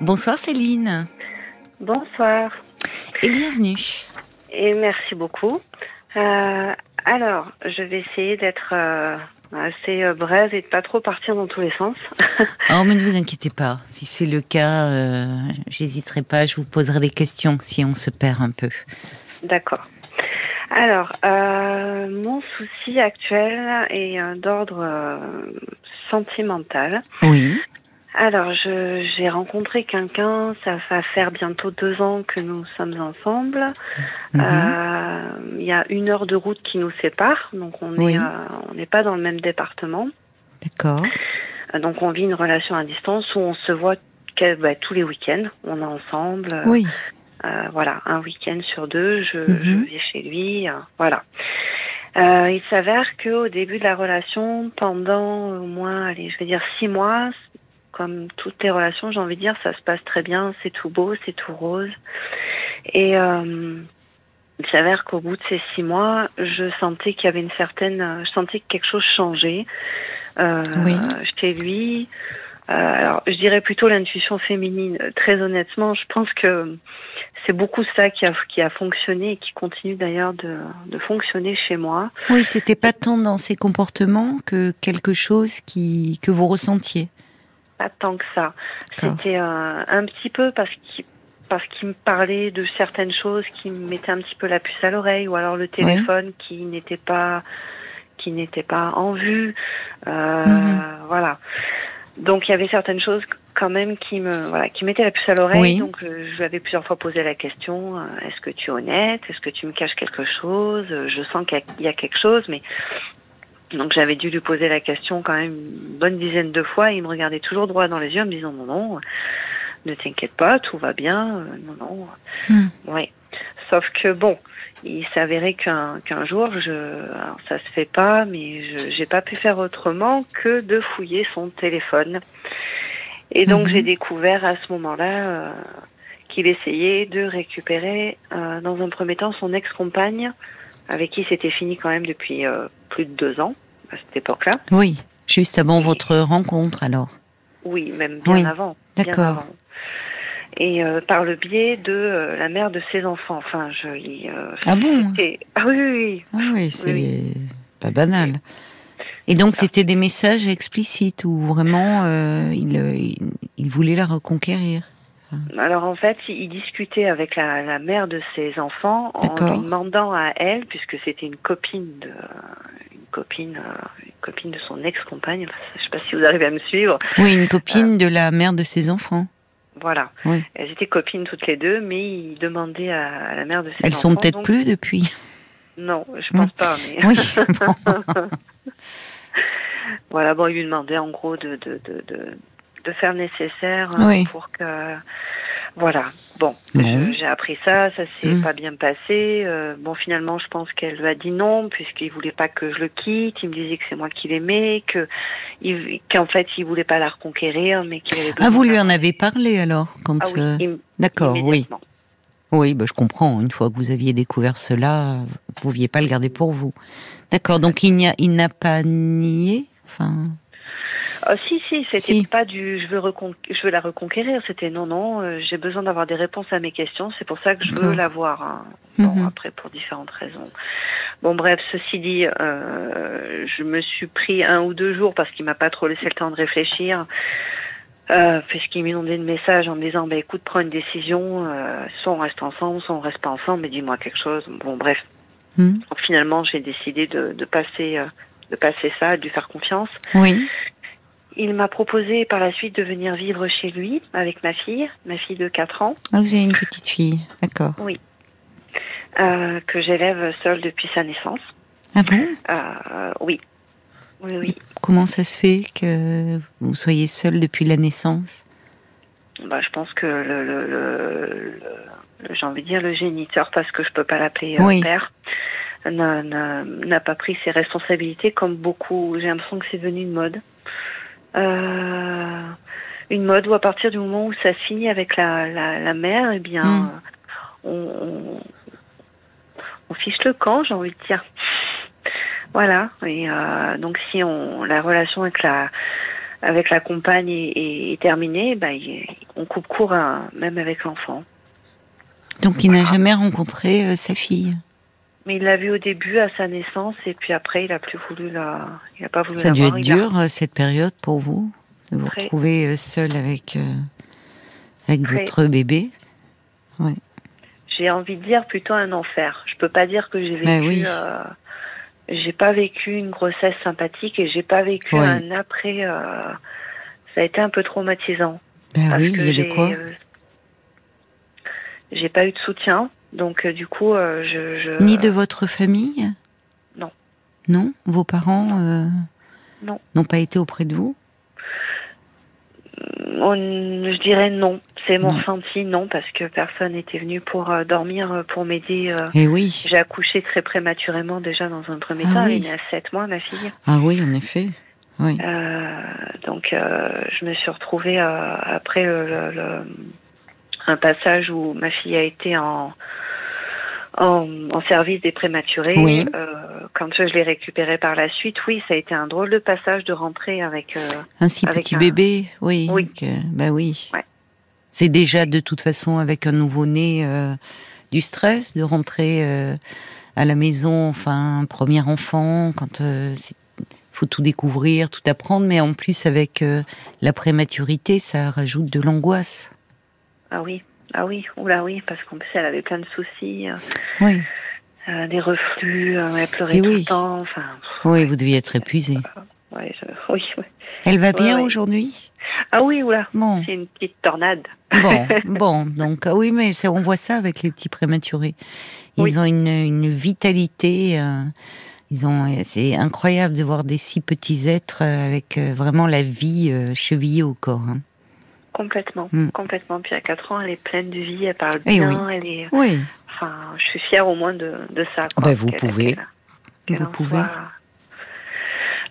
Bonsoir Céline. Bonsoir. Et bienvenue. Et merci beaucoup. Euh, alors, je vais essayer d'être euh, assez euh, brève et de pas trop partir dans tous les sens. oh, mais ne vous inquiétez pas. Si c'est le cas, euh, j'hésiterai pas. Je vous poserai des questions si on se perd un peu. D'accord. Alors, mon souci actuel est d'ordre sentimental. Oui. Alors, j'ai rencontré quelqu'un, ça va faire bientôt deux ans que nous sommes ensemble. Mhm. Euh, Il y a une heure de route qui nous sépare, donc on Oui. est, euh, on n'est pas dans le même département. D'accord. Euh, Donc on vit une relation à distance où on se voit bah, tous les week-ends, on est ensemble. Oui. euh, voilà, un week-end sur deux, je, je vais chez lui. euh, voilà. Euh, il s'avère qu'au début de la relation, pendant au moins, allez, je vais dire six mois, comme toutes les relations, j'ai envie de dire, ça se passe très bien, c'est tout beau, c'est tout rose. Et euh, il s'avère qu'au bout de ces six mois, je sentais qu'il y avait une certaine, je sentais que quelque chose changeait euh, Oui. chez lui. Euh, alors, je dirais plutôt l'intuition féminine. Très honnêtement, je pense que c'est beaucoup ça qui a, qui a fonctionné et qui continue d'ailleurs de, de fonctionner chez moi. Oui, c'était pas tant dans ses comportements que quelque chose qui que vous ressentiez. Pas tant que ça. C'était euh, un petit peu parce qu'il parce qu'il me parlait de certaines choses qui me mettaient un petit peu la puce à l'oreille ou alors le téléphone qui n'était pas qui n'était pas en vue. Euh, Mhm. Voilà. Donc il y avait certaines choses quand même qui me voilà qui mettaient la puce à l'oreille. Oui. Donc euh, je lui avais plusieurs fois posé la question euh, est-ce que tu es honnête? Est-ce que tu me caches quelque chose? Euh, Je sens qu'il y a quelque chose, mais donc j'avais dû lui poser la question quand même une bonne dizaine de fois. Il me regardait toujours droit dans les yeux en me disant non non, ne t'inquiète pas, tout va bien. Euh, non non, Hmm. oui. Sauf que bon, il s'avérait qu'un qu'un jour, je, alors ça se fait pas, mais je j'ai pas pu faire autrement que de fouiller son téléphone. Et donc Mhm. j'ai découvert à ce moment-là euh, qu'il essayait de récupérer euh, dans un premier temps son ex-compagne, avec qui c'était fini quand même depuis euh, plus de deux ans à cette époque-là. Oui. Juste avant votre rencontre, alors. Oui, même bien Oui, avant. d'accord. Et euh, par le biais de euh, la mère de ses enfants. Enfin, je. il, euh, Ah bon? Ah oui, oui, oui. Ah oui, c'est Oui. pas banal. Et donc c'était des messages explicites où vraiment il, il, il voulait la reconquérir? Alors en fait, il, discutait avec la, la mère de ses enfants en lui demandant à elle, puisque c'était une copine de copine, euh, une copine de son ex-compagne. Je sais pas si vous arrivez à me suivre. Oui, une copine de la mère de ses enfants. Voilà. Oui. Elles étaient copines toutes les deux, mais il demandait à, la mère de ses Elles enfants. sont peut-être donc- plus depuis. Non, je pense pas. Mais Oui. bon. voilà, bon, il lui demandait en gros de, de, de, de, de faire le nécessaire Oui. pour que. Voilà, bon, j'ai appris ça, ça s'est Mm. pas bien passé. Euh, bon, finalement, je pense qu'elle lui a dit non, puisqu'il voulait pas que je le quitte. Il me disait que c'est moi qui l'aimais, que qu'en fait, il voulait pas la reconquérir, mais qu'il avait Ah, vous lui en avez parlé alors quand Ah oui, euh, D'accord, oui. Oui, bah, je comprends. Une fois que vous aviez découvert cela, vous ne pouviez pas le garder pour vous. D'accord, donc il n'y a- il n'a pas nié enfin, Ah, si, si, c'était Si. pas du je veux, recon- je veux la reconquérir, c'était non, non, euh, j'ai besoin d'avoir des réponses à mes questions, c'est pour ça que je veux D'accord. la voir. hein. Bon, Mhm. après, pour différentes raisons. Bon, bref, ceci dit, euh, je me suis pris un ou deux jours parce qu'il m'a pas trop laissé le temps de réfléchir. Euh, puisqu'il m'inondait de messages en me disant bah écoute prends une décision euh, soit on reste ensemble soit on reste pas ensemble mais dis-moi quelque chose bon bref Donc, finalement j'ai décidé de, de passer euh, de passer ça de lui faire confiance Oui, il m'a proposé par la suite de venir vivre chez lui avec ma fille, ma fille de 4 ans, Ah, vous avez une petite fille, d'accord. euh, que j'élève seule depuis sa naissance. Ah bon? Euh, oui, oui, oui. Comment ça se fait que vous soyez seule depuis la naissance? Bah, je pense que le, le, le- le- j'ai envie de dire le géniteur, parce que je peux pas l'appeler euh, Oui. père, n'a pas pris ses responsabilités comme beaucoup. J'ai l'impression que c'est devenu une mode. Euh, une mode où à partir du moment où ça se finit avec la, la, la mère, eh bien, Mm. on, on, on fiche le camp, j'ai envie de dire. Voilà. Et euh, donc si on la relation avec la avec la compagne est, terminée, bah, on coupe court même avec l'enfant. Donc il n'a jamais rencontré euh, sa fille mais il l'a vu au début à sa naissance et puis après il a plus voulu la, il a pas voulu. Ça a dû être dur euh, cette période pour vous de vous retrouver euh, seul avec avec votre bébé? Ouais. J'ai envie de dire plutôt un enfer. Je peux pas dire que j'ai ben vécu. j'ai pas vécu une grossesse sympathique et j'ai pas vécu un après. ça a été un peu traumatisant. Ben oui, il y a de quoi? j'ai pas eu de soutien, donc euh, du coup, euh, je, Ni de votre famille Non. Non Vos parents Non. Euh, n'ont pas été auprès de vous je dirais non. C'est mon ressenti, non, parce que personne n'était venu pour dormir, pour m'aider. Et eh oui. J'ai accouché très prématurément déjà dans un premier ah temps. Elle est à 7 mois, ma fille. Ah oui, en effet. Oui. donc, je me suis retrouvée après le, un passage où ma fille a été en, en, service des prématurés. Euh, quand je l'ai récupérée par la suite, oui, ça a été un drôle de passage de rentrer avec euh, un si petit bébé, oui. Oui. bah oui. C'est déjà de toute façon avec un nouveau-né euh, du stress de rentrer à la maison, enfin premier enfant, quand il faut tout découvrir, tout apprendre, mais en plus avec la prématurité, ça rajoute de l'angoisse. Ah oui, ah oui, oula oui, parce qu'en plus elle avait plein de soucis. Euh, oui. Euh, des reflux, euh, elle pleurait tout le temps. Enfin, oui, vous deviez être épuisée. oui, oui, Elle va bien aujourd'hui? Ah oui, oula. Bon. C'est une petite tornade. Bon, bon, donc ah oui, mais on voit ça avec les petits prématurés. Ils ont une, une vitalité. ils ont, c'est incroyable de voir des si petits êtres avec vraiment la vie chevillée au corps. Hein. Complètement, hmm. complètement. Puis à 4 ans, elle est pleine de vie, elle parle eh bien, elle est. Oui. Enfin, je suis fière au moins de, de ça. Ben, vous pouvez. vous pouvez.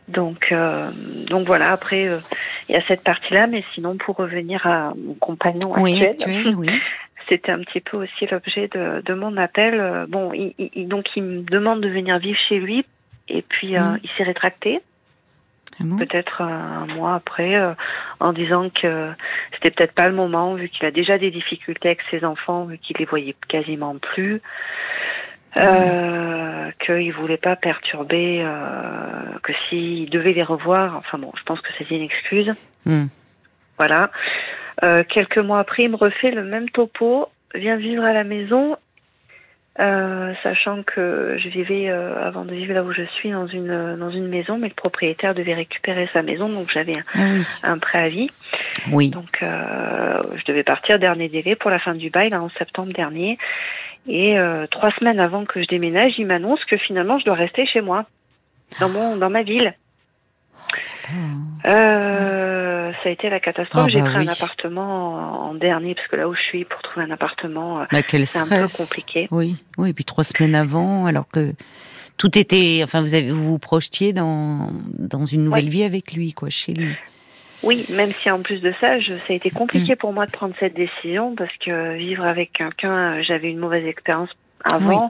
Donc, euh, donc voilà. Après, euh, il y a cette partie-là, mais sinon, pour revenir à mon compagnon actuel, oui. c'était un petit peu aussi l'objet de, de, mon appel. Euh, bon, il, donc il me demande de venir vivre chez lui, et puis hmm. il s'est rétracté. Peut-être un mois après, euh, en disant que c'était peut-être pas le moment, vu qu'il a déjà des difficultés avec ses enfants, vu qu'il les voyait quasiment plus, euh, qu'il voulait pas perturber, euh, que s'il devait les revoir, enfin bon, je pense que c'est une excuse. Hmm. Voilà. Euh, quelques mois après, il me refait le même topo, vient vivre à la maison euh, sachant que je vivais euh, avant de vivre là où je suis dans une dans une maison, mais le propriétaire devait récupérer sa maison, donc j'avais un, ah préavis. Oui. Donc euh, je devais partir dernier délai pour la fin du bail là, en septembre dernier. Et euh, trois semaines avant que je déménage, il m'annonce que finalement je dois rester chez moi, dans mon dans ma ville. Euh, ça a été la catastrophe. Ah, J'ai bah pris un appartement en dernier parce que là où je suis pour trouver un appartement, euh, bah, c'est un peu compliqué. Oui, oui. Et puis trois semaines avant, alors que tout était, enfin vous avez, vous, vous projetiez dans dans une nouvelle vie avec lui, quoi, chez lui. Oui, même si en plus de ça, je, ça a été compliqué mm. pour moi de prendre cette décision parce que vivre avec quelqu'un, j'avais une mauvaise expérience avant.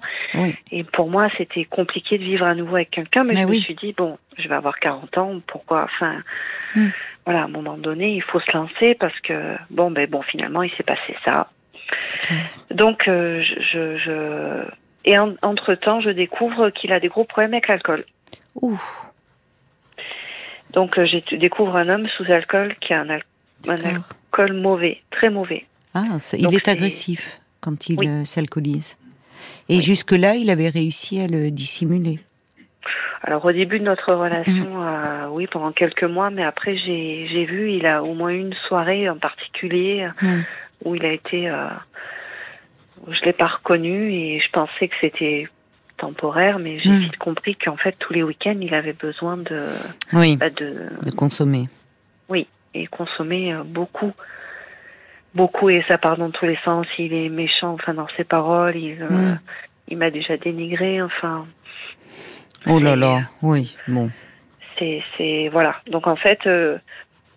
Et pour moi, c'était compliqué de vivre à nouveau avec quelqu'un, mais, je me suis dit, bon, je vais avoir 40 ans, pourquoi, enfin, hmm. voilà, à un moment donné, il faut se lancer parce que, bon, ben bon, finalement, il s'est passé ça. Donc, euh, je, je, et entre temps, je découvre qu'il a des gros problèmes avec l'alcool. Ouh. Donc, euh, je découvre un homme sous alcool qui a un, alcool mauvais, très mauvais. Ah, il est agressif quand il euh, s'alcoolise. Et jusque-là, il avait réussi à le dissimuler. Alors au début de notre relation, mm. euh, oui, pendant quelques mois, mais après j'ai vu, il a au moins une soirée en particulier mm. où il a été, euh, je l'ai pas reconnu et je pensais que c'était temporaire, mais j'ai mm. vite compris qu'en fait tous les week-ends il avait besoin de, oui, bah, de, de consommer. Oui, et consommer euh, beaucoup beaucoup et ça part dans tous les sens. Il est méchant, enfin dans ses paroles, il, euh, il m'a déjà dénigré, enfin. Oh là là, oui, bon. C'est, c'est voilà. Donc en fait, euh,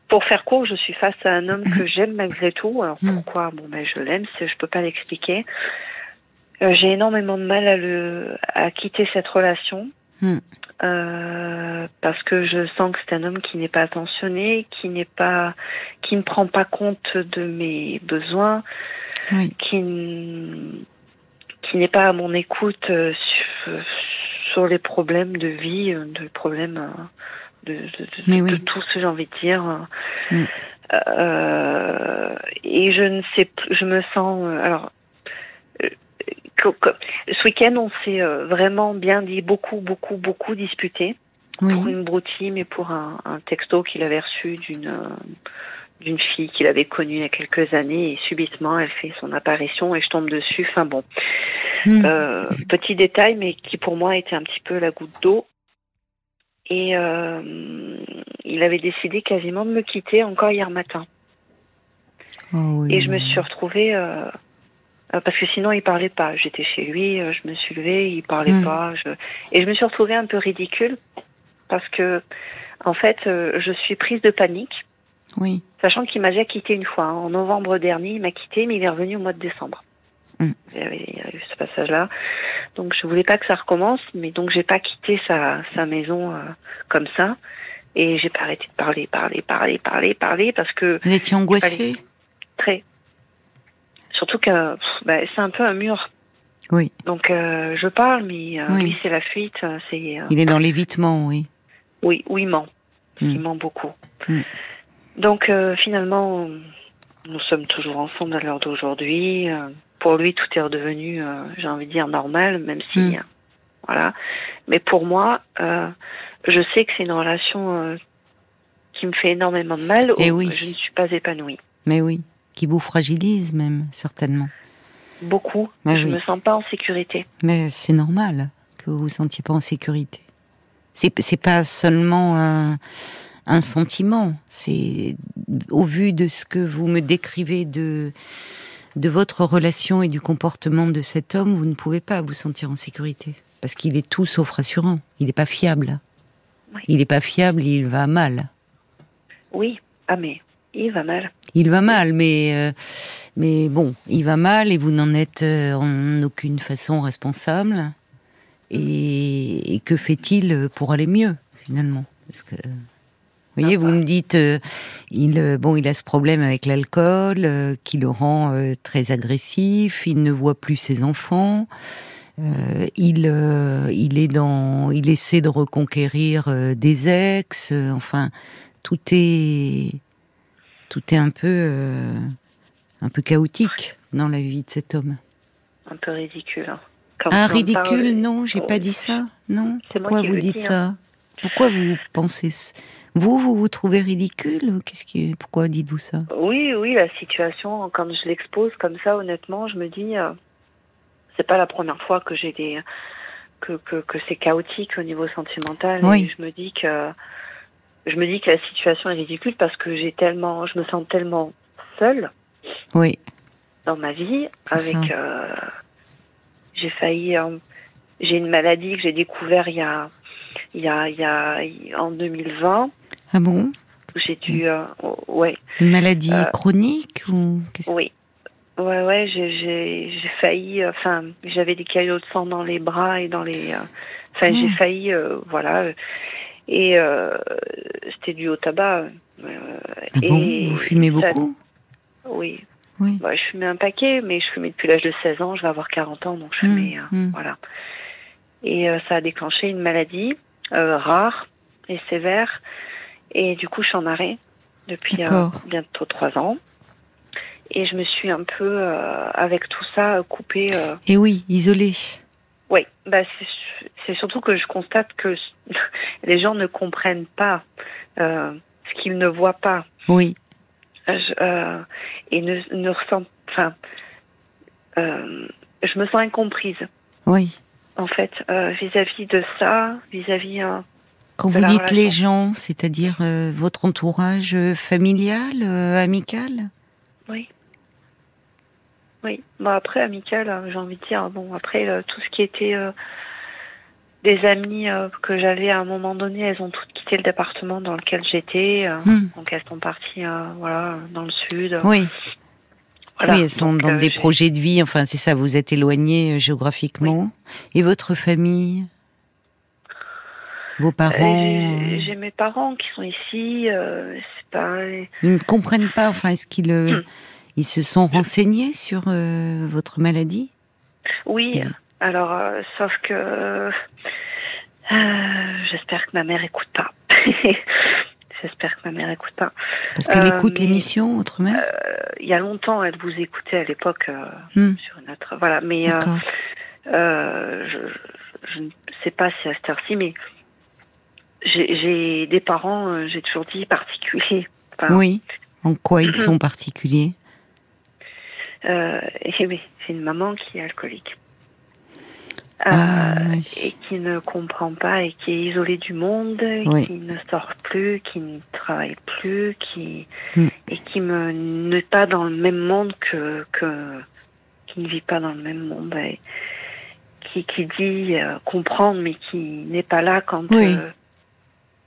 pour faire court, je suis face à un homme que j'aime malgré tout. Alors mm. pourquoi? Bon, ben je l'aime, je peux pas l'expliquer. Euh, j'ai énormément de mal à le à quitter cette relation. Euh, parce que je sens que c'est un homme qui n'est pas attentionné, qui n'est pas, qui ne prend pas compte de mes besoins, qui, qui n'est pas à mon écoute euh, sur, les problèmes de vie, euh, de problèmes de, de, tout ce j'ai envie de dire. Mm. et je ne sais, je me sens alors ce week-end, on s'est euh, vraiment bien dit, beaucoup, beaucoup, beaucoup disputé. Pour une broutille, mais pour un, texto qu'il avait reçu d'une euh, d'une fille qu'il avait connue il y a quelques années et subitement elle fait son apparition et je tombe dessus. Enfin bon, hmm. euh, petit détail mais qui pour moi était un petit peu la goutte d'eau. Et il avait décidé quasiment de me quitter encore hier matin. Oh et je me suis retrouvée euh, parce que sinon il parlait pas. J'étais chez lui, euh, je me suis levée, il parlait hmm. pas. Je... Et je me suis retrouvée un peu ridicule parce que, en fait, euh, je suis prise de panique. Oui. Sachant qu'il m'a déjà quitté une fois. Hein. En novembre dernier, il m'a quitté, mais il est revenu au mois de décembre. Hmm. Il, y avait, eu ce passage-là. Donc je voulais pas que ça recommence, mais donc j'ai pas quitté sa, sa maison comme ça. Et j'ai pas arrêté de parler, parler, parler, parler, parler, parce que... Vous étiez angoissée? Très. Surtout que bah, c'est un peu un mur. Oui. Donc euh, je parle, mais euh, lui c'est la fuite. Euh, c'est. il est dans l'évitement, oui. Oui, oui, il ment. Il mm. ment beaucoup. Mm. Donc finalement, nous sommes toujours ensemble à l'heure d'aujourd'hui. pour lui, tout est redevenu, j'ai envie de dire, normal, même si, mm. voilà. Mais pour moi, je sais que c'est une relation qui me fait énormément de mal. Et oui. Je ne suis pas épanouie. Mais oui qui vous fragilise même, certainement. Beaucoup. je ne me sens pas en sécurité. Mais c'est normal que vous vous sentiez pas en sécurité. C'est, c'est pas seulement un, un sentiment. C'est au vu de ce que vous me décrivez de de votre relation et du comportement de cet homme, vous ne pouvez pas vous sentir en sécurité parce qu'il est tout sauf rassurant. Il n'est pas fiable. Il n'est pas fiable. Il va mal. Oui, ah mais il va mal. Il va mal, mais euh, mais bon, il va mal et vous n'en êtes euh, en aucune façon responsable. Et, que fait-il pour aller mieux finalement? Parce que vous voyez, vous me dites, euh, il bon, il a ce problème avec l'alcool qui le rend très agressif. Il ne voit plus ses enfants. il, il est dans, il essaie de reconquérir des ex. enfin, tout est tout est un peu, euh, un peu chaotique dans la vie de cet homme. Un peu ridicule. Hein. ah, ridicule, non, j'ai pas dit ça. Non. Pourquoi vous dites ça hein. Pourquoi vous pensez vous, vous vous trouvez ridicule Qu'est-ce qui, pourquoi dites-vous ça Oui, oui, la situation, quand je l'expose comme ça, honnêtement, je me dis, euh, c'est pas la première fois que j'ai des, que, que, que c'est chaotique au niveau sentimental. Oui. Et je me dis que je me dis que la situation est ridicule parce que j'ai tellement, je me sens tellement seule. Oui. Dans ma vie, avec, euh, j'ai failli, euh, j'ai une maladie que j'ai découvert il y a, il y a, il y a, en 2020. Ah bon? J'ai dû, euh, ouais. Une maladie chronique ou Oui. Ouais, ouais, j'ai failli, enfin, j'avais des caillots de sang dans les bras et dans les, enfin, j'ai ah. failli, voilà. Et euh, c'était dû au tabac. Euh, ah et Vous fumez beaucoup Oui. oui. Bah, je fumais un paquet, mais je fumais depuis l'âge de 16 ans. Je vais avoir 40 ans, donc je mmh, fumais. Mmh. Voilà. Et euh, ça a déclenché une maladie rare et sévère. Et du coup, je suis en arrêt depuis bientôt 3 ans. Et je me suis un peu, avec tout ça, coupée. Et oui, isolée. Oui, bah c'est surtout que je constate que les gens ne comprennent pas euh, ce qu'ils ne voient pas. Oui. Euh, et ne, ne ressentent. Enfin, euh, je me sens incomprise. Oui. En fait, vis-à-vis de ça, vis-à-vis. Quand vous dites les gens, c'est-à-dire votre entourage familial, amical? Oui. Oui, bon après amical, hein, j'ai envie de dire. Bon après tout ce qui était des amies euh, que j'avais à un moment donné, elles ont toutes quitté le département dans lequel j'étais. Euh, hmm. Donc elles sont parties euh, voilà, dans le sud. Oui. Oui, elles sont dans des projets de vie. Enfin, c'est ça, vous êtes éloigné géographiquement. Et votre famille? Vos parents? J'ai mes parents qui sont ici. c'est pas. Ils ne comprennent pas. Enfin, est-ce qu'ils hmm. Ils se sont renseignés sur votre maladie? Oui. Alors, sauf que j'espère que ma mère écoute pas. J'espère que ma mère écoute pas. Parce qu'elle écoute l'émission, autre mère Il y a longtemps, elle vous écoutait à l'époque hmm. sur une autre. Voilà, mais euh, je, je, ne sais pas si à cette heure-ci, mais j'ai des parents, euh, j'ai toujours dit particuliers. oui. En quoi ils sont particuliers? euh, et oui, c'est une maman qui est alcoolique. Euh, ah, et qui ne comprend pas et qui est isolée du monde, qui ne sort plus, qui ne travaille plus, qui hmm. et qui me n'est pas dans le même monde que que qui ne vit pas dans le même monde qui, qui dit euh, comprendre, mais qui n'est pas là quand. Oui. Euh,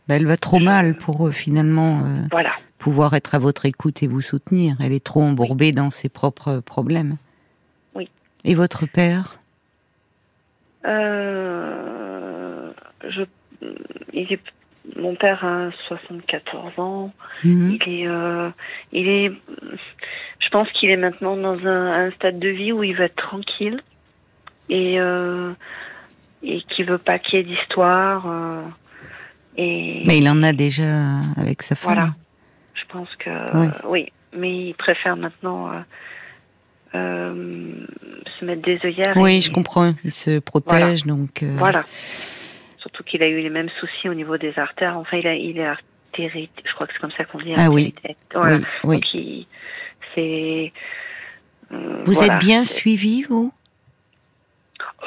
bah, elle va trop mal pour finalement euh, voilà. Pouvoir être à votre écoute et vous soutenir. Elle est trop embourbée dans ses propres problèmes. Oui. Et votre père? Je, il est, Mon père a 74 ans. Mhm. Il est, il est. Je pense qu'il est maintenant dans un, un, stade de vie où il va être tranquille et euh, et qui veut pas qu'il y ait d'histoire. Euh, et mais il en a déjà avec sa femme. Voilà. Je pense que oui, mais il préfère maintenant euh, se mettre des œillères. Oui, je comprends. Il se protège donc. Voilà. Surtout qu'il a eu les mêmes soucis au niveau des artères. Enfin, il a, il est artérite. Je crois que c'est comme ça qu'on dit. Ah oui. Voilà. oui. Donc, c'est. vous êtes bien suivi, vous?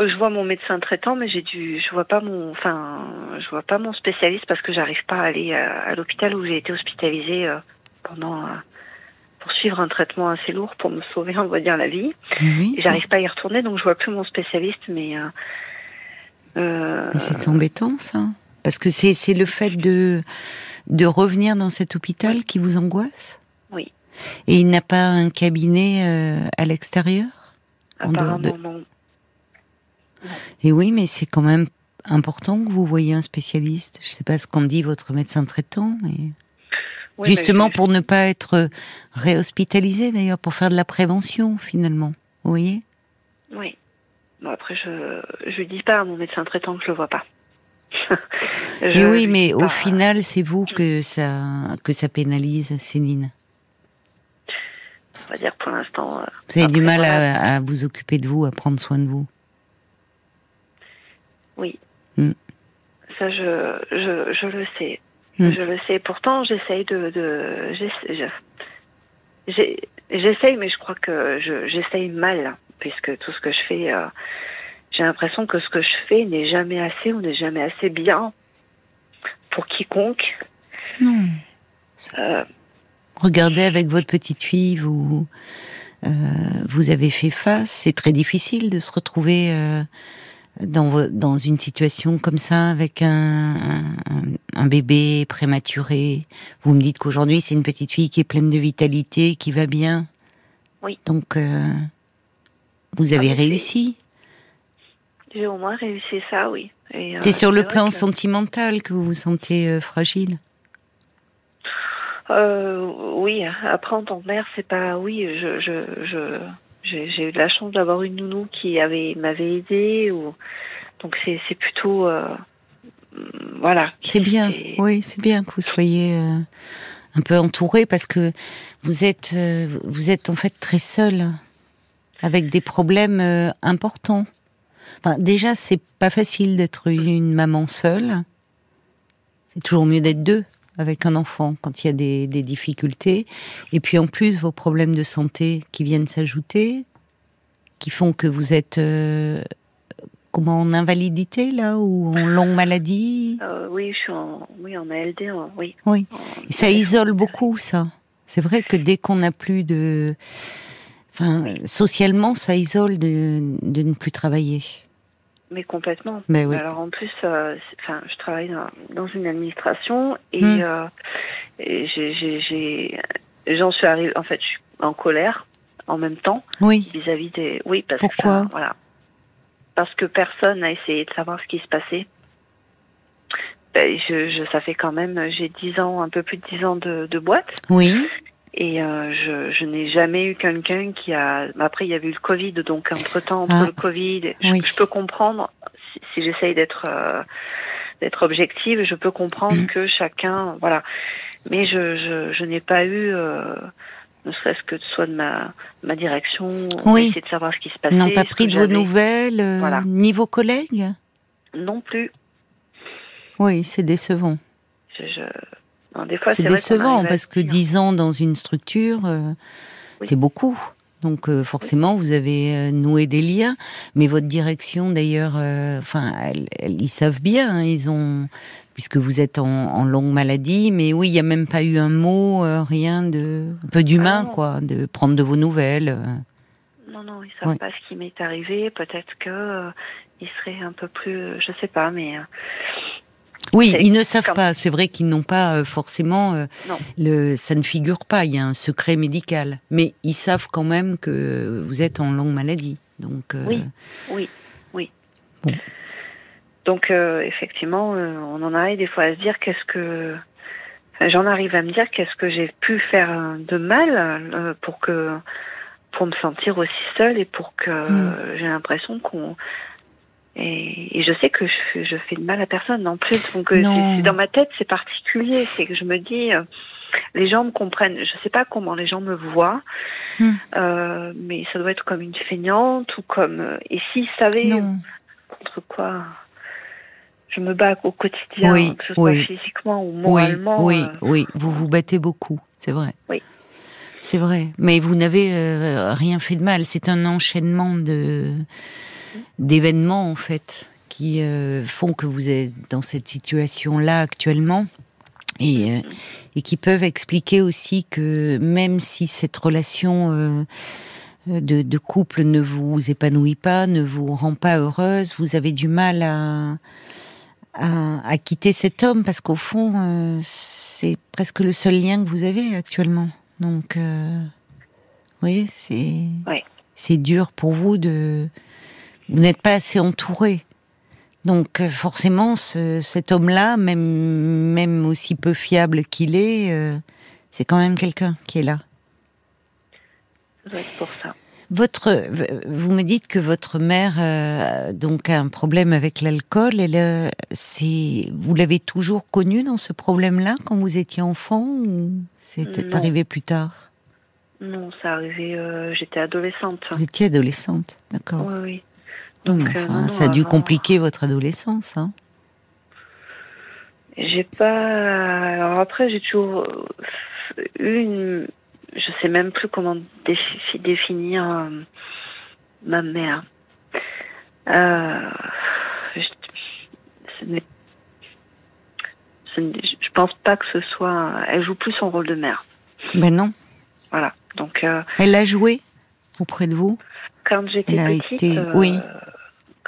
Euh, je vois mon médecin traitant, mais j'ai dû, je vois pas mon, enfin, je vois pas mon spécialiste parce que j'arrive pas à aller à, l'hôpital où j'ai été hospitalisée euh, pendant euh, pour suivre un traitement assez lourd pour me sauver, on va dire, la vie. Oui. J'arrive pas à y retourner, donc je vois plus mon spécialiste, mais. mais c'est embêtant ça, parce que c'est c'est le fait de de revenir dans cet hôpital qui vous angoisse? Oui. Et il n'a pas un cabinet à l'extérieur? Apparemment non. Et oui, mais c'est quand même important que vous voyez un spécialiste. Je ne sais pas ce qu'en dit votre médecin traitant, mais... Justement pour ne pas être réhospitalisé d'ailleurs, pour faire de la prévention finalement. Vous voyez? Oui. Bon, après, je ne dis pas à mon médecin traitant que je le vois pas. Et oui, mais au final, c'est vous que ça, que ça pénalise, Céline. On va dire pour l'instant. Euh, vous avez du mal à, vous occuper de vous, à prendre soin de vous. Oui. Hmm. Ça, je, je, je, le sais. Hmm. Je le sais. Pourtant, j'essaye de. de j'essaye, mais je crois que j'essaye mal, puisque tout ce que je fais, euh, j'ai l'impression que ce que je fais n'est jamais assez ou n'est jamais assez bien pour quiconque. Non. Euh, Regardez avec votre petite fille, vous, euh, vous avez fait face. C'est très difficile de se retrouver dans, dans une situation comme ça, avec un, un, bébé prématuré, vous me dites qu'aujourd'hui c'est une petite fille qui est pleine de vitalité, qui va bien. Oui. Donc, euh, vous avez ah, réussi. J'ai au moins réussi ça, oui. Euh, c'est sur le plan sentimental que vous vous sentez euh, fragile. oui. Après, en tant que mère, c'est pas. Oui, je, je, je j'ai eu de la chance d'avoir une nounou qui avait m'avait aidé ou donc c'est c'est plutôt euh, voilà. C'est bien. Oui, c'est bien que vous soyez euh, un peu entouré parce que vous êtes euh, vous êtes en fait très seul avec des problèmes importants. Enfin, déjà, c'est pas facile d'être une maman seule. C'est toujours mieux d'être deux avec un enfant quand il y a des, difficultés. Et puis en plus, vos problèmes de santé qui viennent s'ajouter, qui font que vous êtes euh, comment en invalidité là ou en longue maladie? Euh, Oui, je suis en, oui, en ALD, oui. Oui. Et ça isole beaucoup, ça. C'est vrai que dès qu'on n'a plus de, enfin, socialement, ça isole de, de ne plus travailler. Mais complètement. Mais oui. Alors en plus, euh, enfin, je travaille dans, une administration et, hmm. euh, j'ai, j'en suis arrivée. En fait, je suis en colère en même temps. Oui. Vis-à-vis des. Oui, parce Pourquoi voilà. Parce que personne n'a essayé de savoir ce qui se passait. ben, je, ça fait quand même, j'ai 10 ans, un peu plus de 10 ans de, de boîte. Oui. Et euh, je, je n'ai jamais eu quelqu'un qui a. Après, il y avait eu le Covid, donc entre temps, entre Ah. le Covid, je, Oui. je peux comprendre si, si j'essaye d'être euh, d'être objective, je peux comprendre Mhm. que chacun, voilà. Mais je, je, je n'ai pas eu, euh, ne serait-ce que soit de ma ma direction, Oui. essayer de savoir ce qui se passait. N'ont pas pris de vos nouvelles, euh, Voilà. ni vos collègues? Non plus. Oui, c'est décevant. Je, je... non, des fois, C'est décevant parce que dire- 10 ans dans une structure, euh, Oui. c'est beaucoup. Donc euh, forcément, vous avez euh, noué des liens, mais votre direction d'ailleurs, enfin, ils savent bien, hein, ils ont, puisque vous êtes en, en longue maladie, mais oui, il n'y a même pas eu un mot, rien de, un peu d'humain, Ah quoi, de prendre de vos nouvelles. Non, non, ils savent Ouais. pas ce qui m'est arrivé. Peut-être que ils seraient un peu plus, je sais pas, mais Oui, ils ne savent comme- pas. C'est vrai qu'ils n'ont pas euh, forcément. euh, le, ça ne figure pas. Il y a un secret médical, mais ils savent quand même que vous êtes en longue maladie. Donc. euh, Oui. oui, oui. Bon. Donc euh, effectivement, on en arrive des fois à se dire qu'est-ce que, enfin, j'en arrive à me dire qu'est-ce que j'ai pu faire de mal pour que, pour me sentir aussi seule et pour que Mm. j'ai l'impression qu'on et, et je sais que je, fais- je fais de mal à personne non plus. Donc euh, c'est- dans ma tête, c'est particulier. C'est que je me dis, euh, les gens me comprennent. Je sais pas comment les gens me voient, Hmm. euh, mais ça doit être comme une feignante ou comme. euh, et s'ils savaient Non. contre quoi je me bats au quotidien, Oui, que ce soit oui. physiquement ou Oui, moralement. oui, euh, oui. Vous vous battez beaucoup. C'est vrai. Oui. C'est vrai. Mais vous n'avez rien fait de mal. C'est un enchaînement de d'événements en fait qui euh, font que vous êtes dans cette situation-là actuellement. Et, euh, et qui peuvent expliquer aussi que même si cette relation euh, de, de couple ne vous épanouit pas, ne vous rend pas heureuse, vous avez du mal à, à, à quitter cet homme parce qu'au fond, c'est presque le seul lien que vous avez actuellement. Donc, vous voyez, c'est Oui. c'est dur pour vous de. Vous n'êtes pas assez entouré. Donc euh, forcément, ce- cet homme-là, même, même aussi peu fiable qu'il est, euh, c'est quand même quelqu'un qui est là. ça doit être pour ça. Votre, vous me dites que votre mère euh, donc a un problème avec l'alcool. Elle, euh, c'est, vous l'avez toujours connu dans ce problème-là quand vous étiez enfant ou c'est arrivé plus tard? Non, ça arrivait, euh, j'étais adolescente. Vous étiez adolescente, d'accord. Oui, oui. Donc, euh, enfin, non, ça a dû avant, compliquer votre adolescence. Hein. J'ai pas. Alors après, j'ai toujours eu une. Je sais même plus comment défi- définir euh, ma mère. Euh, je, n'est- je pense pas que ce soit. Elle joue plus son rôle de mère. Ben non. Voilà. Donc, euh, Elle a joué auprès de vous? quand j'étais petite, été- euh, oui.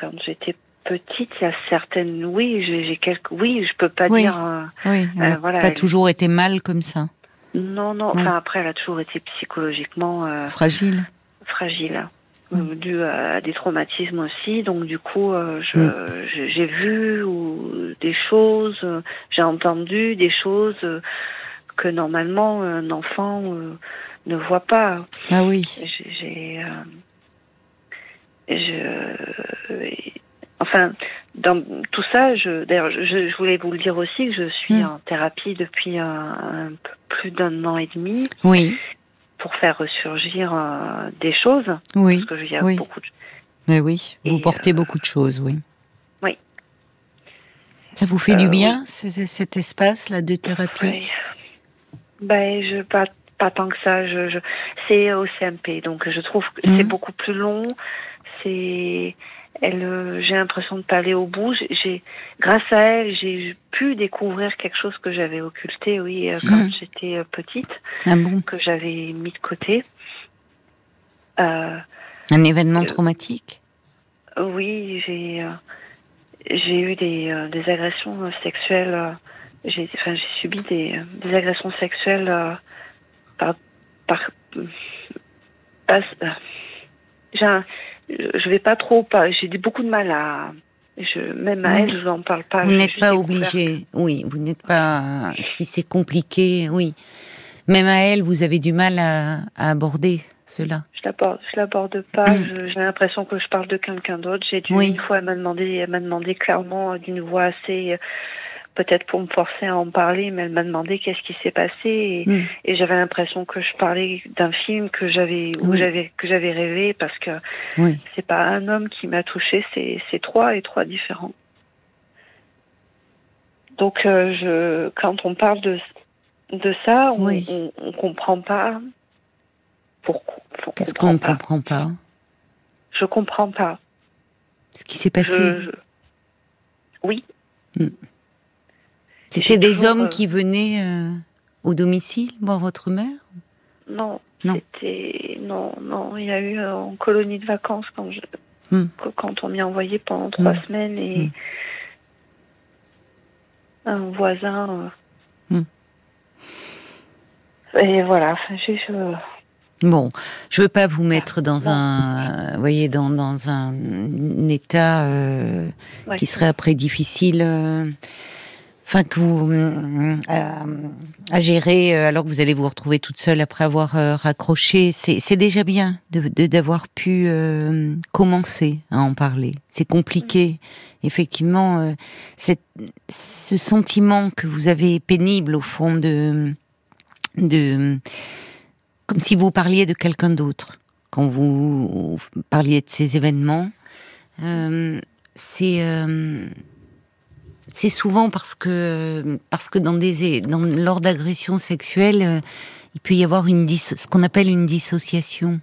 Quand j'étais petite, il y a certaines, oui, j'ai quelques, oui, je peux pas Oui. dire, euh, Oui. Elle Euh, n'a voilà, pas elle- toujours été mal comme ça, non, non, enfin après, elle a toujours été psychologiquement euh, fragile. fragile, Mm. euh, dû à des traumatismes aussi, donc du coup, euh, Mm. j'ai vu ou, des choses, euh, j'ai entendu des choses euh, que normalement un enfant euh, ne voit pas. Ah oui. J'ai, euh, je, enfin, dans tout ça, je, d'ailleurs, je, je voulais vous le dire aussi que je suis Mm. en thérapie depuis un, un peu plus d'un an et demi Oui. pour faire ressurgir euh, des choses, Oui. parce y a oui. beaucoup de Mais oui, vous portez euh, beaucoup de choses, oui. oui. Ça vous fait du Euh, bien, cet espace-là de thérapie Ouais. Ben, je pas pas tant que ça. Je, je c'est au CMP, donc je trouve que c'est Mhm. beaucoup plus long. C'est elle, euh, j'ai l'impression de pas aller au bout. J'ai- grâce à elle, j'ai pu découvrir quelque chose que j'avais occulté, oui, euh, quand Mhm. j'étais euh, petite, Ah bon? que j'avais mis de côté. Euh, Un événement Euh, traumatique? Oui, j'ai euh, j'ai eu des, des agressions sexuelles. j'ai enfin j'ai subi des, des agressions sexuelles par par pas- j'ai un- je vais pas trop j'ai beaucoup de mal à Je, même à elle, je vous en parle pas. Vous n'êtes pas obligé. Oui, vous n'êtes pas. Si c'est compliqué, oui. Même à elle, vous avez du mal à, aborder cela. Je l'aborde, je l'aborde pas. Mm. J'ai l'impression que je parle de quelqu'un d'autre. J'ai dû une fois, elle m'a demandé, elle m'a demandé clairement d'une voix assez peut-être pour me forcer à en parler, mais elle m'a demandé qu'est-ce qui s'est passé et, mm. j'avais l'impression que je parlais d'un film que j'avais j'avais que j'avais rêvé parce que c'est pas un homme qui m'a touché, c'est trois et trois différents. Donc euh, je quand on parle de de ça, on, on, comprend pas pourquoi. Qu'est-ce qu'on ne comprend pas? Je comprends pas. Ce qui s'est passé. Oui. Mm. C'était des hommes euh, qui venaient euh, au domicile voir votre mère? Non. Non. non, non. Il y a eu euh, en colonie de vacances quand je, hmm. quand on m'y a envoyé pendant trois hmm. semaines et hmm. un voisin. Et voilà. J'ai. Bon, je veux pas vous mettre dans un, voyez, dans, dans un, état qui serait après difficile enfin que vous euh, à, gérer euh, alors que vous allez vous retrouver toute seule après avoir euh, raccroché, c'est déjà bien de d'avoir pu commencer à en parler. C'est compliqué, effectivement, cette, ce sentiment que vous avez pénible au fond de de comme si vous parliez de quelqu'un d'autre quand vous parliez de ces événements. c'est c'est souvent parce que parce que lors d'agressions sexuelles, euh, il peut y avoir une ce qu'on appelle une dissociation.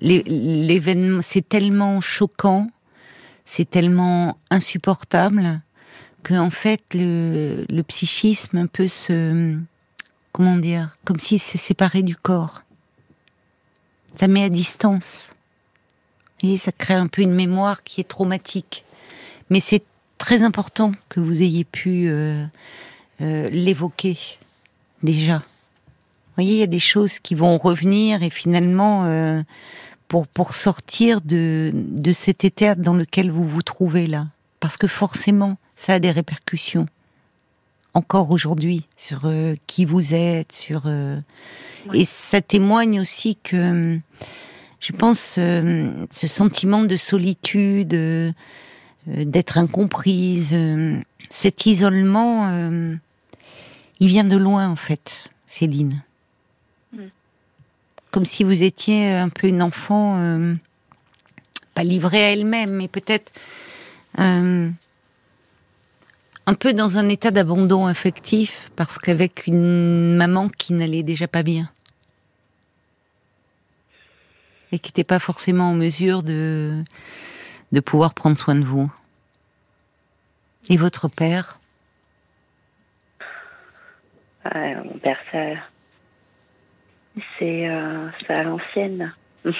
L'événement, c'est tellement choquant, c'est tellement insupportable que en fait le, psychisme peut se comment dire, comme s'il s'est séparé du corps. Ça met à distance. Et ça crée un peu une mémoire qui est traumatique. Mais c'est très important que vous ayez pu euh, euh, l'évoquer déjà. Vous voyez, il y a des choses qui vont revenir et finalement, euh, pour, pour sortir de, de cet état dans lequel vous vous trouvez là. Parce que forcément, ça a des répercussions. Encore aujourd'hui, sur qui vous êtes, sur. Et ça témoigne aussi que, je pense, ce sentiment de solitude d'être incomprise. Euh, cet isolement, euh, il vient de loin en fait, Céline. Mm. Comme si vous étiez un peu une enfant, pas livrée à elle-même, mais peut-être un peu dans un état d'abandon affectif, parce qu'avec une maman qui n'allait déjà pas bien. Et qui n'était pas forcément en mesure de, de pouvoir prendre soin de vous. Et votre père? Mon père, c'est euh, à l'ancienne.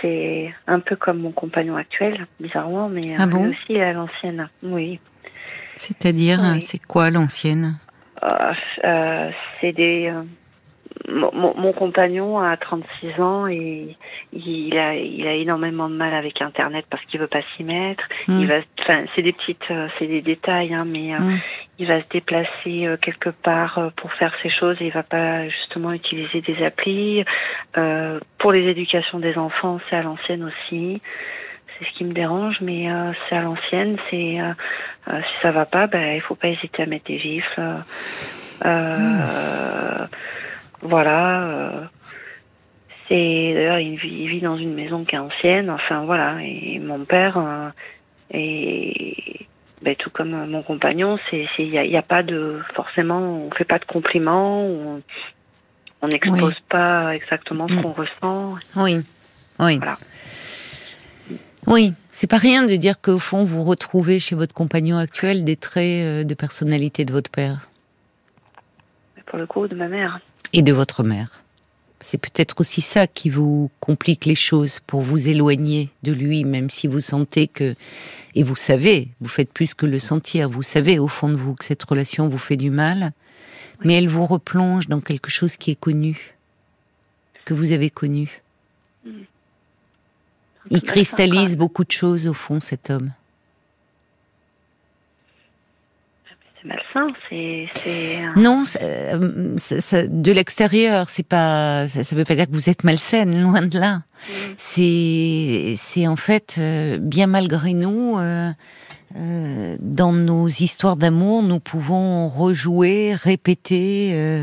c'est un peu comme mon compagnon actuel, bizarrement, mais ah bon? aussi à l'ancienne. Oui. C'est-à-dire, c'est quoi l'ancienne? Euh, euh, C'est des mon, compagnon a 36 ans et il a, il a énormément de mal avec Internet parce qu'il veut pas s'y mettre. Il hmm. va, enfin, c'est des petites, euh, c'est des détails, hein, mais euh, hmm. il va se déplacer euh, quelque part pour faire ses choses et il va pas justement utiliser des applis. pour les éducations des enfants, c'est à l'ancienne aussi. C'est ce qui me dérange, mais c'est à l'ancienne. C'est si ça va pas, ben il faut pas hésiter à mettre des gifles. Hmm. Voilà. Euh, c'est d'ailleurs il vit, dans une maison qui est ancienne. Enfin voilà. Et mon père euh, et ben, tout comme mon compagnon, c'est il n'y a, pas de forcément on fait pas de compliments. On n'expose pas exactement ce mm. qu'on ressent. Oui. Oui. Voilà. Oui, c'est pas rien de dire qu'au fond vous retrouvez chez votre compagnon actuel des traits euh, de personnalité de votre père. Pour le coup, de ma mère et de votre mère. C'est peut-être aussi ça qui vous complique les choses pour vous éloigner de lui, même si vous sentez que, et vous savez, vous faites plus que le sentir, vous savez au fond de vous que cette relation vous fait du mal, mais elle vous replonge dans quelque chose qui est connu, que vous avez connu. Hmm. Il cristallise beaucoup de choses au fond, cet homme. Malsain. C'est non, euh, de l'extérieur, c'est pas. Ça, ne veut pas dire que vous êtes malsaine, loin de là. Mm. C'est c'est en fait euh, bien malgré nous. Euh, dans nos histoires d'amour, nous pouvons rejouer, répéter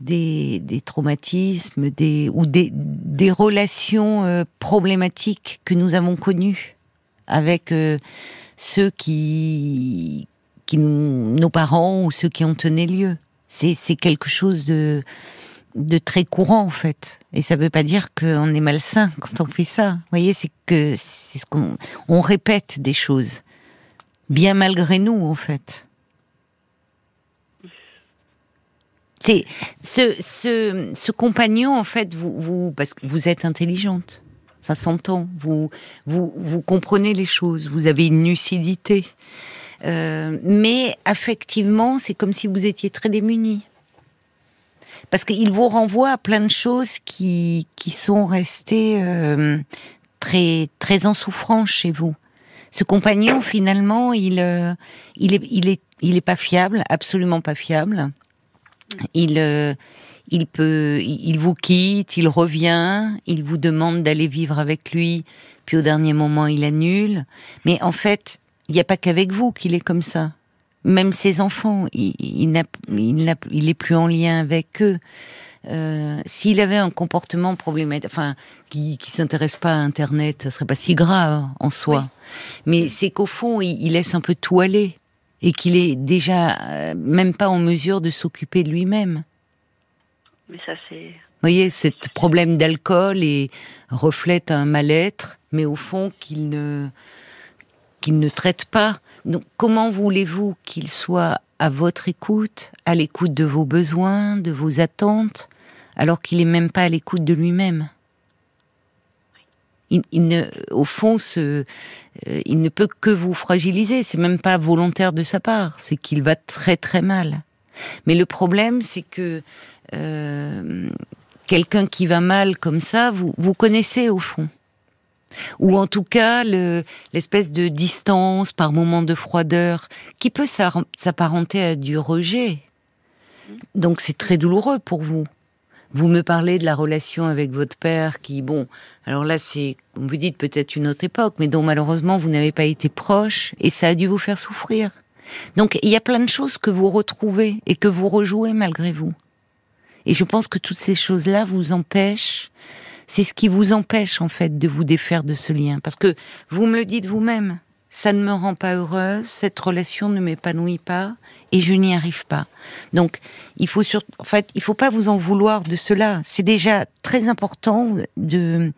des, des, traumatismes, des ou des, des relations problématiques que nous avons connues avec ceux qui nos parents ou ceux qui ont tenu lieu. C'est quelque chose de, de très courant en fait. Et ça ne veut pas dire qu'on est malsain quand on fait ça. Vous voyez, c'est que c'est ce qu'on on répète des choses, bien malgré nous en fait. C'est ce, ce, ce, compagnon en fait, vous, vous parce que vous êtes intelligente, ça s'entend. Vous, vous vous comprenez les choses, vous avez une lucidité. Euh, mais affectivement, c'est comme si vous étiez très démunis. Parce qu'il vous renvoie à plein de choses qui, qui sont restées euh, très, très en souffrance chez vous. Ce compagnon, finalement, il, euh, il, est, il, est, il est pas fiable, absolument pas fiable. Il, il peut, il vous quitte, il revient, il vous demande d'aller vivre avec lui, puis au dernier moment, il annule. Mais en fait, il n'y a pas qu'avec vous qu'il est comme ça. Même ses enfants, il, il, il, est plus en lien avec eux. Euh, s'il avait un comportement problématique, enfin, qui, qui s'intéresse pas à Internet, ça serait pas si grave en soi. Mais c'est qu'au fond, il, laisse un peu tout aller et qu'il est déjà euh, même pas en mesure de s'occuper de lui-même. Mais ça, c'est. Vous voyez, ce problème d'alcool et reflète un mal-être, mais au fond qu'il ne qu'il ne traite pas. Donc, comment voulez-vous qu'il soit à votre écoute, à l'écoute de vos besoins, de vos attentes, alors qu'il n'est même pas à l'écoute de lui-même? Il, ne, au fond, ce, euh, il ne peut que vous fragiliser. C'est même pas volontaire de sa part. C'est qu'il va très très mal. Mais le problème, c'est que euh, quelqu'un qui va mal comme ça, vous, vous connaissez au fond ou en tout cas l'espèce de distance par moment de froideur qui peut s'apparenter à du rejet. Donc c'est très douloureux pour vous. Vous me parlez de la relation avec votre père qui, bon, alors là c'est, vous dites peut-être une autre époque, mais dont malheureusement vous n'avez pas été proche et ça a dû vous faire souffrir. Donc il y a plein de choses que vous retrouvez et que vous rejouez malgré vous. Et je pense que toutes ces choses-là vous empêchent c'est ce qui vous empêche en fait de vous défaire de ce lien. Parce que vous me le dites vous-même, ça ne me rend pas heureuse, cette relation ne m'épanouit pas et je n'y arrive pas. Donc, il faut sur, en fait, il faut pas vous en vouloir de cela. C'est déjà très important de,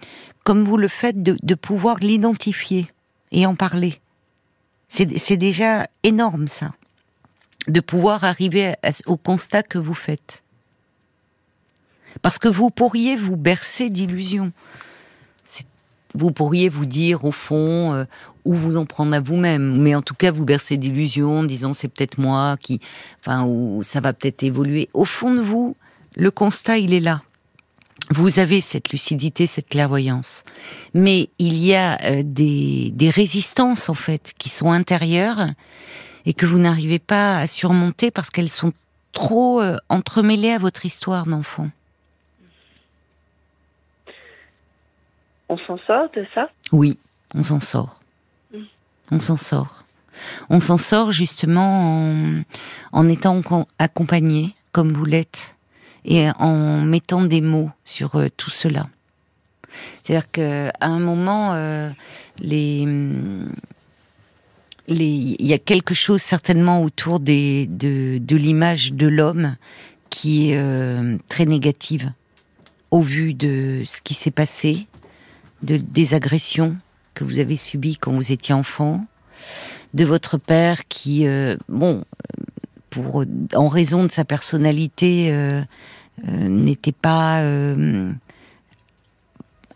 comme vous le faites, de, pouvoir l'identifier et en parler. C'est déjà énorme ça, de pouvoir arriver au constat que vous faites. Parce que vous pourriez vous bercer d'illusions. Vous pourriez vous dire au fond euh, ou vous en prendre à vous-même, mais en tout cas vous bercer d'illusions, disant c'est peut-être moi qui, enfin ou ça va peut-être évoluer. Au fond de vous, le constat il est là. Vous avez cette lucidité, cette clairvoyance, mais il y a euh, des, des résistances en fait qui sont intérieures et que vous n'arrivez pas à surmonter parce qu'elles sont trop euh, entremêlées à votre histoire d'enfant. On s'en sort de ça? Oui, on s'en sort. Mm. On s'en sort. On s'en sort justement en, étant accompagné, comme vous l'êtes, et en mettant des mots sur euh, tout cela. C'est-à-dire qu'à un moment, euh, les, il y a quelque chose certainement autour des, de, l'image de l'homme qui est euh, très négative au vu de ce qui s'est passé, de, des agressions que vous avez subies quand vous étiez enfant, de votre père qui, euh, bon, pour en raison de sa personnalité, euh, euh, n'était pas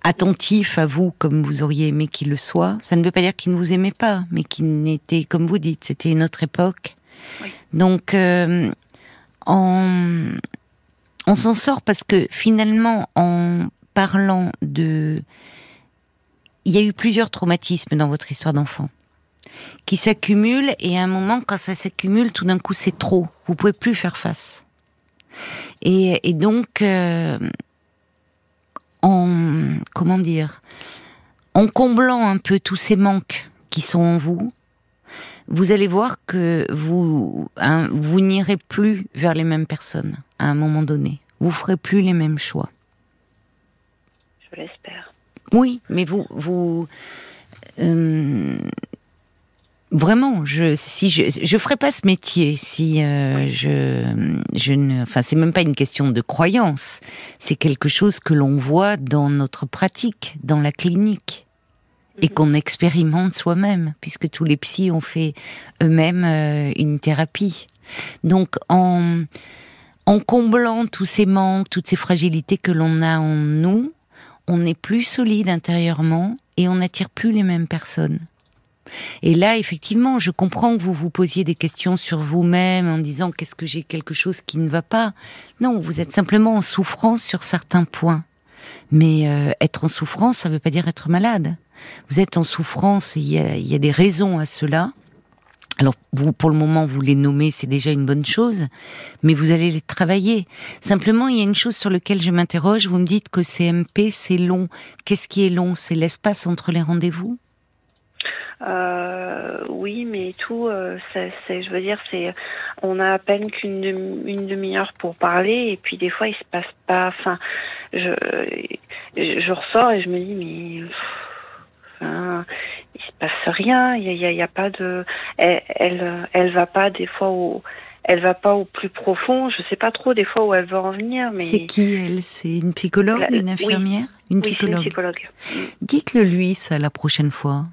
attentif à vous comme vous auriez aimé qu'il le soit. Ça ne veut pas dire qu'il ne vous aimait pas, mais qu'il n'était, comme vous dites, c'était une autre époque. Donc, on, on s'en sort parce que finalement, en parlant de il y a eu plusieurs traumatismes dans votre histoire d'enfant. qui s'accumulent et à un moment, quand ça s'accumule, tout d'un coup, c'est trop. Vous pouvez plus faire face. Et, donc, euh, en comment dire, en comblant un peu tous ces manques qui sont en vous, vous allez voir que vous hein, vous n'irez plus vers les mêmes personnes à un moment donné. Vous ferez plus les mêmes choix. Je l'espère. Oui, mais vous vous euh, Vraiment, je si je je ferais pas ce métier si euh, je je ne enfin c'est même pas une question de croyance, c'est quelque chose que l'on voit dans notre pratique, dans la clinique et mhm. qu'on expérimente soi-même puisque tous les psys ont fait eux-mêmes euh, une thérapie. Donc en en comblant tous ces manques, toutes ces fragilités que l'on a en nous, on est plus solide intérieurement et on n'attire plus les mêmes personnes. Et là, effectivement, je comprends que vous vous posiez des questions sur vous-même en disant qu'est-ce que j'ai quelque chose qui ne va pas? Non, vous êtes simplement en souffrance sur certains points. Mais euh, être en souffrance, ça ne veut pas dire être malade. Vous êtes en souffrance et il y a, des raisons à cela. Alors, pour le moment, vous les nommez, c'est déjà une bonne chose, mais vous allez les travailler. Simplement, il y a une chose sur laquelle je m'interroge. Vous me dites que CMP, c'est long. Qu'est-ce qui est long? C'est l'espace entre les rendez-vous? Euh, oui, mais tout, euh, c'est, je veux dire, c'est, on a à peine qu'une une demi-heure pour parler, et puis des fois il se passe pas. Enfin, je, je ressors et je me dis mais, enfin, il se passe rien. Il y a, y a, pas de, elle, elle, elle, va pas des fois au, elle va pas au plus profond. Je sais pas trop des fois où elle veut en venir, mais. C'est qui elle? C'est une psychologue, une infirmière, une psychologue. une psychologue. Dites-le lui ça la prochaine fois.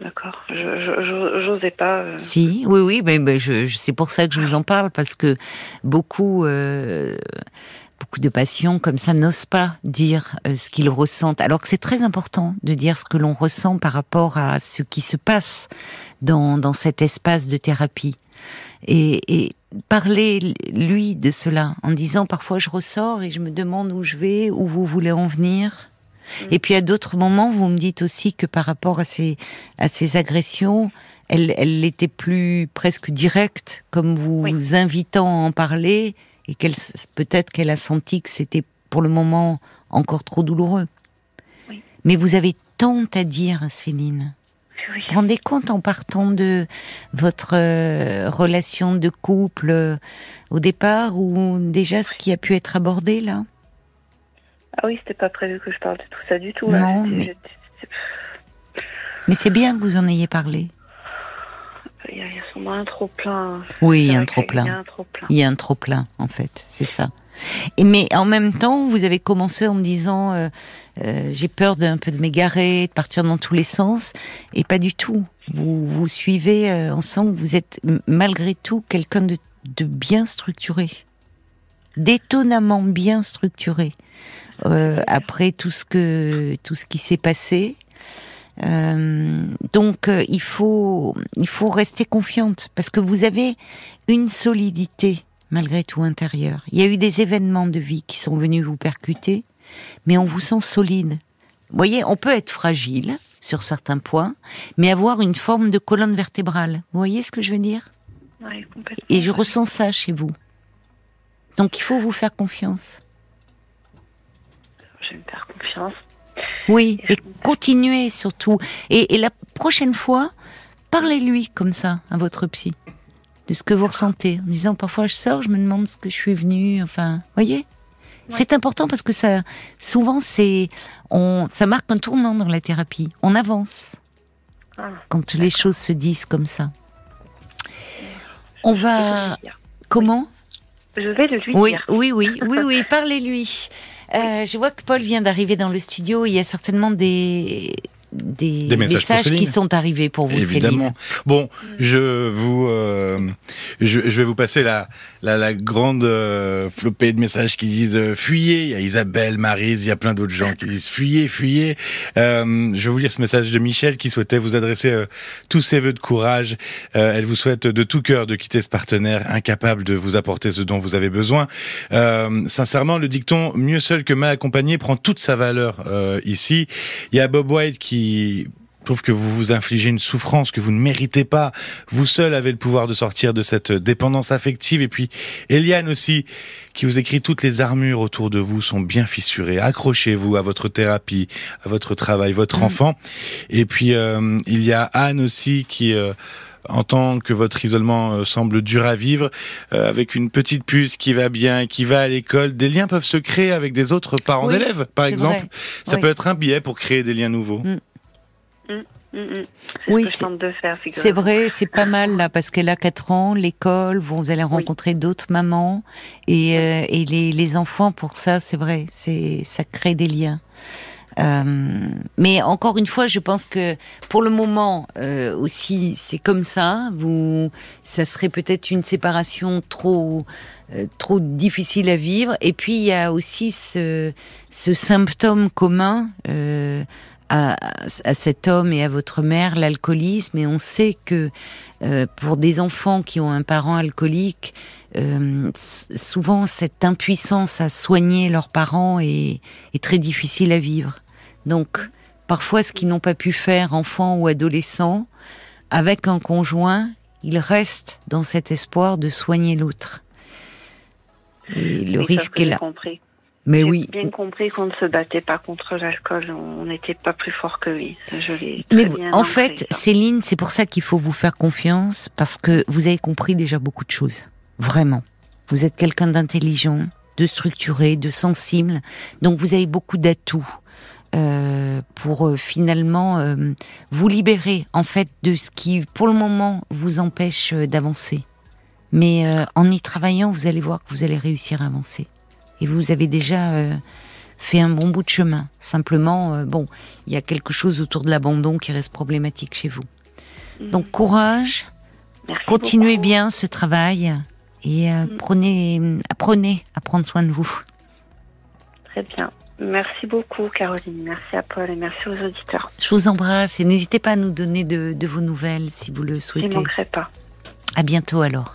D'accord. Je n'osais pas. Euh. Si, oui, oui, mais, mais je, c'est pour ça que je vous en parle parce que beaucoup, euh, beaucoup de patients comme ça n'osent pas dire euh, ce qu'ils ressentent, alors que c'est très important de dire ce que l'on ressent par rapport à ce qui se passe dans, dans cet espace de thérapie. Et, et parler lui de cela en disant parfois je ressors et je me demande où je vais, où vous voulez en venir. Et puis à d'autres moments, vous me dites aussi que par rapport à ces, à ces agressions, elle, elle était plus presque directe, comme vous invitant à en parler, et qu'elle peut-être qu'elle a senti que c'était pour le moment encore trop douloureux. Mais vous avez tant à dire, Céline. Vous vous rendez compte en partant de votre euh, relation de couple euh, au départ ou déjà ce qui a pu être abordé là? Ah oui, c'était pas prévu que je parle de tout ça du tout. Non, mais... c'est bien que vous en ayez parlé. Il y a, sûrement un trop plein. Oui, il y a un trop plein. Il y a un trop plein, en fait, c'est ça. Et mais en même temps, vous avez commencé en me disant euh, euh, j'ai peur d'un peu de m'égarer, de partir dans tous les sens, et pas du tout. Vous vous suivez, euh, ensemble. vous êtes malgré tout quelqu'un de, de bien structuré, d'étonnamment bien structuré. Après tout ce que tout ce qui s'est passé. Euh, donc euh, il faut il faut rester confiante parce que vous avez une solidité malgré tout intérieure. Il y a eu des événements de vie qui sont venus vous percuter, mais on vous sent solide. Vous voyez, on peut être fragile sur certains points, mais avoir une forme de colonne vertébrale. Vous voyez ce que je veux dire? Et je ressens ça chez vous. Donc il faut vous faire confiance je vais me faire confiance. Oui, et, continuez surtout. Et, la prochaine fois, parlez-lui comme ça à votre psy, de ce que vous ressentez, en disant parfois je sors, je me demande ce que je suis venue, enfin, voyez C'est important parce que ça, souvent, c'est, on, ça marque un tournant dans la thérapie. On avance ah, quand les choses se disent comme ça. On va. Comment? Je vais le lui oui, dire. Oui, oui, oui, oui, parlez-lui. Euh, je vois que Paul vient d'arriver dans le studio. Il y a certainement des, des, messages, qui sont arrivés pour vous, Évidemment. Bon, je vous, euh, je, je, vais vous passer la, la, la grande euh, flopée de messages qui disent euh, fuyez. Il y a Isabelle, Marise, il y a plein d'autres gens qui disent fuyez, fuyez. Je vais vous lire ce message de Michel qui souhaitait vous adresser tous ses voeux de courage. elle vous souhaite de tout cœur de quitter ce partenaire incapable de vous apporter ce dont vous avez besoin. sincèrement, le dicton mieux seul que mal accompagné prend toute sa valeur ici. Il y a Bob White qui trouve que vous vous infligez une souffrance que vous ne méritez pas. Vous seul avez le pouvoir de sortir de cette dépendance affective. Et puis, Eliane aussi, qui vous écrit toutes les armures autour de vous sont bien fissurées. Accrochez-vous à votre thérapie, à votre travail, votre mm. enfant. Et puis, euh, il y a Anne aussi qui... Euh, entend que votre isolement euh, semble dur à vivre, avec une petite puce qui va bien, qui va à l'école, des liens peuvent se créer avec des autres parents d'élèves, par exemple. Ça peut être un biais pour créer des liens nouveaux. Mm. Mm. Mm. Oui, c'est vrai, c'est pas mal là parce qu'elle a 4 ans, l'école, vous allez rencontrer d'autres mamans et, euh, et les, les, enfants pour ça, c'est vrai, c'est ça crée des liens. Euh, mais encore une fois, je pense que pour le moment euh, aussi, c'est comme ça. Vous, ça serait peut-être une séparation trop euh, trop difficile à vivre. Et puis il y a aussi ce, ce symptôme commun à, à, cet homme et à votre mère l'alcoolisme et on sait que euh, pour des enfants qui ont un parent alcoolique, euh, souvent cette impuissance à soigner leurs parents est, est très difficile à vivre. Donc parfois ce qu'ils n'ont pas pu faire enfant ou adolescent avec un conjoint, ils restent dans cet espoir de soigner l'autre. Et le risque est là. Compris. Mais oui. bien compris qu'on ne se battait pas contre l'alcool, on n'était pas plus fort que lui. Je Mais en fait, Céline, c'est pour ça qu'il faut vous faire confiance, parce que vous avez compris déjà beaucoup de choses. Vraiment. Vous êtes quelqu'un d'intelligent, de structuré, de sensible, donc vous avez beaucoup d'atouts. Euh, pour euh, finalement euh, vous libérer en fait de ce qui pour le moment vous empêche d'avancer. Mais en y travaillant, vous allez voir que vous allez réussir à avancer et vous avez déjà euh, fait un bon bout de chemin. Simplement, euh, bon, il y a quelque chose autour de l'abandon qui reste problématique chez vous. Mhm. Donc courage, continuez bien ce travail et euh, mhm. prenez, apprenez à prendre soin de vous. Très bien. Merci beaucoup, Caroline. Merci à Paul et merci aux auditeurs. Je vous embrasse et n'hésitez pas à nous donner de, de, vos nouvelles si vous le souhaitez. Je ne manquerai pas. À bientôt alors.